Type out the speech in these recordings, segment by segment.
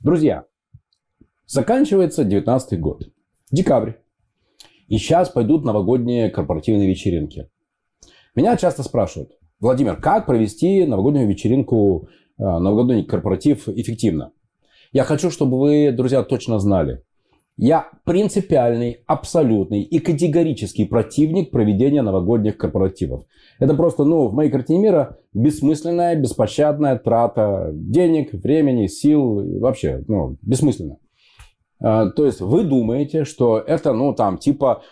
Друзья, заканчивается 19 год. Декабрь. И сейчас пойдут новогодние корпоративные вечеринки. Меня часто спрашивают, Владимир, как провести новогоднюю вечеринку, э, новогодний корпоратив эффективно? Я хочу, чтобы вы, друзья, точно знали. Я принципиальный, абсолютный и категорический противник проведения новогодних корпоративов. Это просто, ну, в моей картине мира бессмысленная, беспощадная трата денег, времени, сил, вообще, ну, бессмысленно. А, то есть вы думаете, что это, ну, там, типа,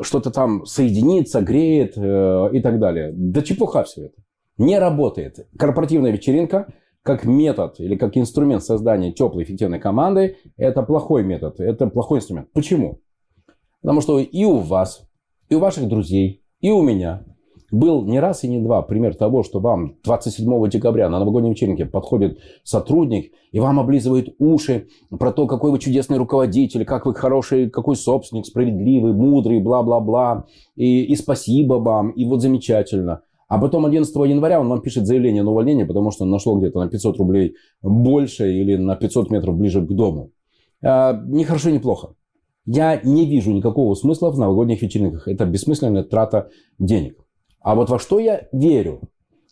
что-то там соединится, греет э, и так далее. Да чепуха все это. Не работает. Корпоративная вечеринка – как метод или как инструмент создания теплой эффективной команды, это плохой метод, это плохой инструмент. Почему? Потому что и у вас, и у ваших друзей, и у меня был не раз и не два пример того, что вам 27 декабря на новогодней вечеринке подходит сотрудник и вам облизывает уши про то, какой вы чудесный руководитель, как вы хороший, какой собственник, справедливый, мудрый, бла-бла-бла, и, и спасибо вам, и вот замечательно. А потом 11 января он вам пишет заявление на увольнение, потому что он нашел где-то на 500 рублей больше или на 500 метров ближе к дому. А, ни хорошо, ни плохо. Я не вижу никакого смысла в новогодних вечеринках. Это бессмысленная трата денег. А вот во что я верю?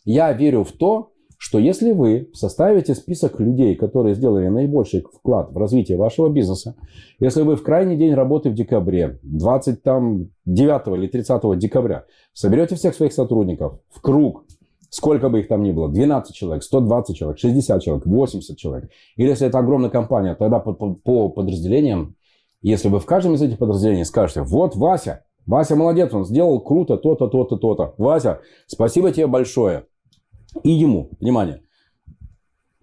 Я верю в то, что если вы составите список людей, которые сделали наибольший вклад в развитие вашего бизнеса, если вы в крайний день работы в декабре, 29 или 30 декабря, соберете всех своих сотрудников в круг, сколько бы их там ни было, 12 человек, 120 человек, 60 человек, 80 человек, или если это огромная компания, тогда по, по, по подразделениям, если вы в каждом из этих подразделений скажете, вот Вася, Вася молодец, он сделал круто то-то, то-то, то-то. Вася, спасибо тебе большое и ему, внимание,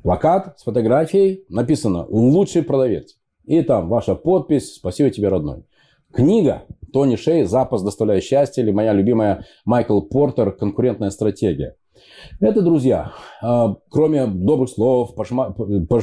плакат с фотографией, написано «Лучший продавец». И там ваша подпись «Спасибо тебе, родной». Книга Тони Шей «Запас доставляет счастье» или моя любимая Майкл Портер «Конкурентная стратегия». Это, друзья, а, кроме добрых слов, пожма,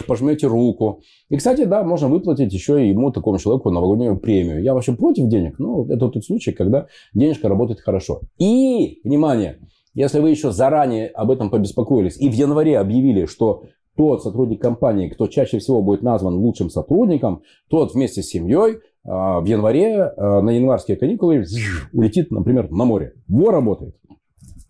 пожмете руку. И, кстати, да, можно выплатить еще и ему, такому человеку, новогоднюю премию. Я вообще против денег, но это тот случай, когда денежка работает хорошо. И, внимание, если вы еще заранее об этом побеспокоились и в январе объявили, что тот сотрудник компании, кто чаще всего будет назван лучшим сотрудником, тот вместе с семьей а, в январе а, на январские каникулы улетит, например, на море. Во работает.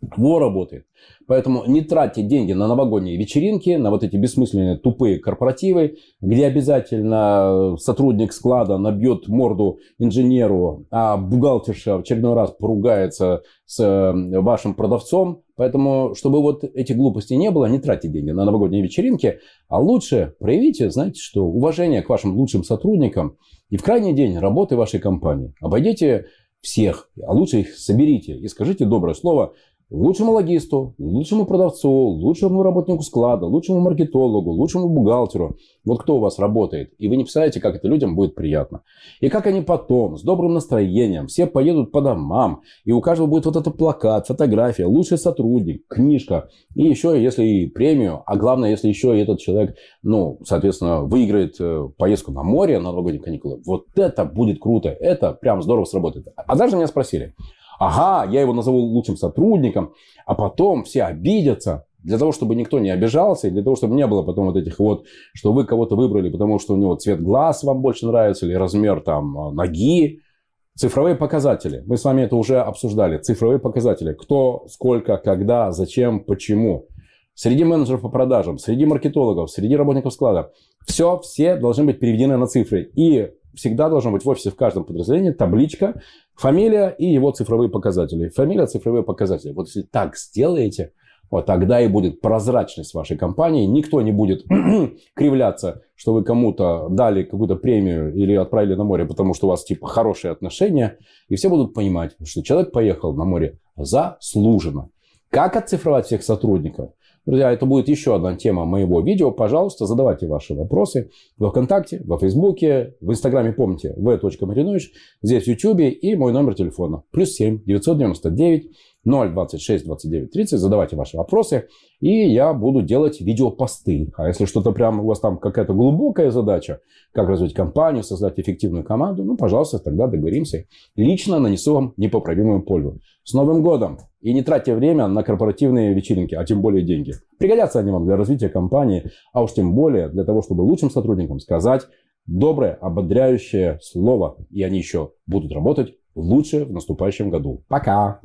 Во работает. Поэтому не тратьте деньги на новогодние вечеринки, на вот эти бессмысленные тупые корпоративы, где обязательно сотрудник склада набьет морду инженеру, а бухгалтерша в очередной раз поругается с э, вашим продавцом. Поэтому, чтобы вот эти глупости не было, не тратьте деньги на новогодние вечеринки, а лучше проявите, знаете что, уважение к вашим лучшим сотрудникам и в крайний день работы вашей компании. Обойдите всех, а лучше их соберите и скажите доброе слово лучшему логисту, лучшему продавцу, лучшему работнику склада, лучшему маркетологу, лучшему бухгалтеру. Вот кто у вас работает. И вы не представляете, как это людям будет приятно. И как они потом, с добрым настроением, все поедут по домам. И у каждого будет вот этот плакат, фотография, лучший сотрудник, книжка. И еще, если и премию, а главное, если еще и этот человек, ну, соответственно, выиграет э, поездку на море на новогодние каникулы. Вот это будет круто. Это прям здорово сработает. А даже меня спросили, ага, я его назову лучшим сотрудником, а потом все обидятся, для того, чтобы никто не обижался, и для того, чтобы не было потом вот этих вот, что вы кого-то выбрали, потому что у него цвет глаз вам больше нравится, или размер там ноги. Цифровые показатели. Мы с вами это уже обсуждали. Цифровые показатели. Кто, сколько, когда, зачем, почему. Среди менеджеров по продажам, среди маркетологов, среди работников склада. Все, все должны быть переведены на цифры. И всегда должна быть в офисе в каждом подразделении табличка, фамилия и его цифровые показатели. Фамилия, цифровые показатели. Вот если так сделаете, вот тогда и будет прозрачность вашей компании. Никто не будет кривляться, что вы кому-то дали какую-то премию или отправили на море, потому что у вас типа хорошие отношения. И все будут понимать, что человек поехал на море заслуженно. Как оцифровать всех сотрудников? Друзья, это будет еще одна тема моего видео. Пожалуйста, задавайте ваши вопросы во ВКонтакте, во Фейсбуке, в Инстаграме, помните, v.marinovич, здесь в Ютубе и мой номер телефона. Плюс 7 999 026 29 30. Задавайте ваши вопросы, и я буду делать видеопосты. А если что-то прямо у вас там какая-то глубокая задача, как развить компанию, создать эффективную команду, ну, пожалуйста, тогда договоримся. Лично нанесу вам непоправимую пользу. С Новым годом! И не тратьте время на корпоративные вечеринки, а тем более деньги. Пригодятся они вам для развития компании, а уж тем более для того, чтобы лучшим сотрудникам сказать доброе, ободряющее слово. И они еще будут работать лучше в наступающем году. Пока!